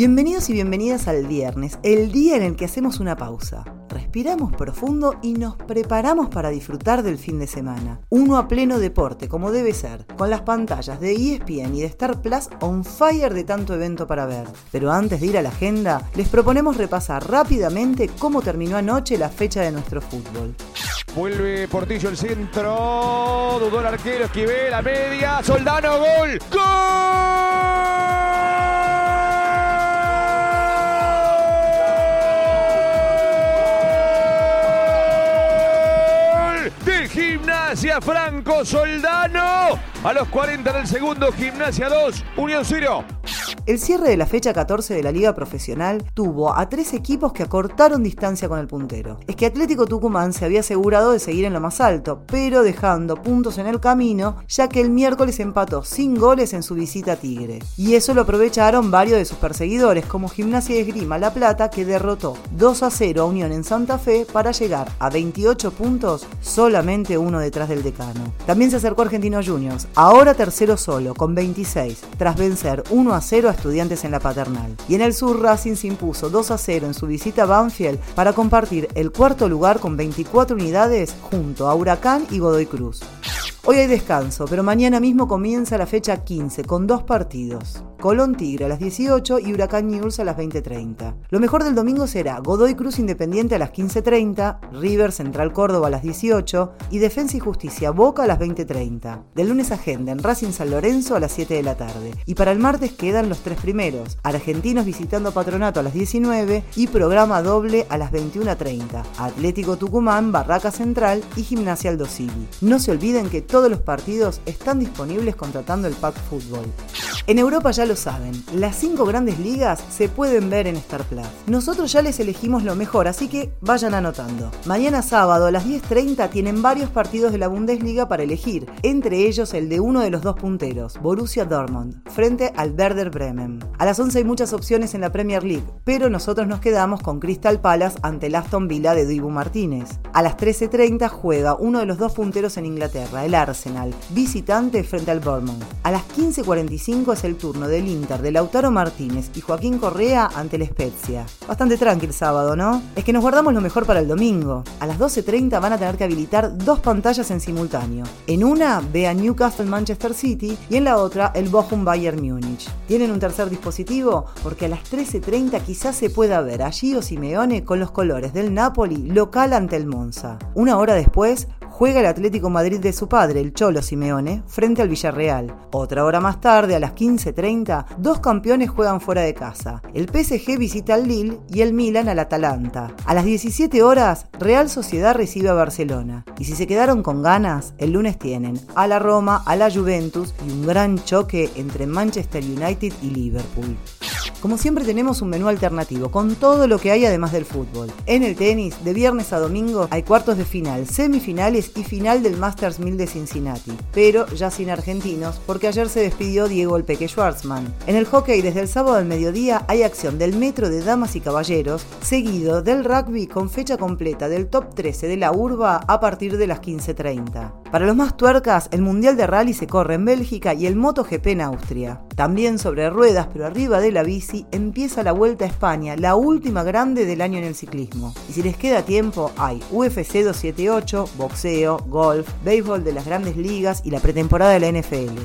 Bienvenidos y bienvenidas al viernes, el día en el que hacemos una pausa respiramos profundo y nos preparamos para disfrutar del fin de semana. Uno a pleno deporte, como debe ser, con las pantallas de ESPN y de Star Plus on fire de tanto evento para ver. Pero antes de ir a la agenda, les proponemos repasar rápidamente cómo terminó anoche la fecha de nuestro fútbol. Vuelve Portillo el centro, dudó el arquero, esquivé la media, Soldano, gol, gol. Franco Soldano. A los 40 del segundo, Gimnasia 2, Unión 0. El cierre de la fecha 14 de la Liga Profesional tuvo a tres equipos que acortaron distancia con el puntero. Es que Atlético Tucumán se había asegurado de seguir en lo más alto, pero dejando puntos en el camino, ya que el miércoles empató sin goles en su visita a Tigre. Y eso lo aprovecharon varios de sus perseguidores, como Gimnasia de Esgrima La Plata, que derrotó 2 a 0 a Unión en Santa Fe para llegar a 28 puntos, solamente uno detrás del decano. También se acercó Argentino Juniors, ahora tercero solo, con 26, tras vencer 1 a 0 estudiantes en la paternal. Y en el sur Racing se impuso 2 a 0 en su visita a Banfield para compartir el cuarto lugar con 24 unidades junto a Huracán y Godoy Cruz. Hoy hay descanso, pero mañana mismo comienza la fecha 15 con dos partidos. Colón Tigre a las 18 y Huracán News a las 20.30. Lo mejor del domingo será Godoy Cruz Independiente a las 15.30, River Central Córdoba a las 18 y Defensa y Justicia Boca a las 20.30. Del lunes agenda en Racing San Lorenzo a las 7 de la tarde. Y para el martes quedan los tres primeros, Argentinos visitando Patronato a las 19 y programa doble a las 21.30. Atlético Tucumán, Barraca Central y Gimnasia Aldo No se olviden que todos los partidos están disponibles contratando el Pack Fútbol. En Europa ya lo saben, las cinco grandes ligas se pueden ver en Star Plus. Nosotros ya les elegimos lo mejor, así que vayan anotando. Mañana sábado a las 10.30 tienen varios partidos de la Bundesliga para elegir, entre ellos el de uno de los dos punteros, Borussia Dortmund, frente al Werder Bremen. A las 11 hay muchas opciones en la Premier League, pero nosotros nos quedamos con Crystal Palace ante el Aston Villa de Dibu Martínez. A las 13.30 juega uno de los dos punteros en Inglaterra, el Arsenal, visitante frente al Bournemouth. A las 15.45 es el turno del Inter de Lautaro Martínez y Joaquín Correa ante el Spezia. Bastante tranquilo el sábado, ¿no? Es que nos guardamos lo mejor para el domingo. A las 12.30 van a tener que habilitar dos pantallas en simultáneo. En una ve a Newcastle Manchester City y en la otra el Bochum Bayern Múnich. ¿Tienen un tercer dispositivo? Porque a las 13.30 quizás se pueda ver a Gio Simeone con los colores del Napoli local ante el Monza. Una hora después, juega el Atlético Madrid de su padre, el Cholo Simeone, frente al Villarreal. Otra hora más tarde, a las 15.30, dos campeones juegan fuera de casa. El PSG visita al Lille y el Milan al Atalanta. A las 17 horas, Real Sociedad recibe a Barcelona. Y si se quedaron con ganas, el lunes tienen a la Roma, a la Juventus y un gran choque entre Manchester United y Liverpool. Como siempre tenemos un menú alternativo con todo lo que hay además del fútbol. En el tenis, de viernes a domingo hay cuartos de final, semifinales y final del Masters 1000 de Cincinnati, pero ya sin argentinos porque ayer se despidió Diego el Peque Schwartzman. En el hockey desde el sábado al mediodía hay acción del metro de damas y caballeros, seguido del rugby con fecha completa del top 13 de la urba a partir de las 15.30. Para los más tuercas, el Mundial de Rally se corre en Bélgica y el MotoGP en Austria. También sobre ruedas, pero arriba de la bici, empieza la Vuelta a España, la última grande del año en el ciclismo. Y si les queda tiempo, hay UFC 278, boxeo, golf, béisbol de las grandes ligas y la pretemporada de la NFL.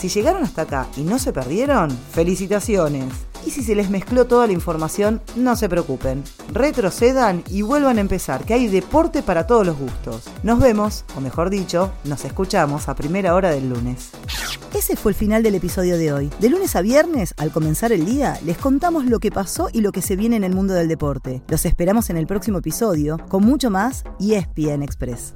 Si llegaron hasta acá y no se perdieron, felicitaciones. Y si se les mezcló toda la información, no se preocupen. Retrocedan y vuelvan a empezar, que hay deporte para todos los gustos. Nos vemos, o mejor dicho, nos escuchamos a primera hora del lunes. Ese fue el final del episodio de hoy. De lunes a viernes, al comenzar el día, les contamos lo que pasó y lo que se viene en el mundo del deporte. Los esperamos en el próximo episodio con mucho más y ESPN Express.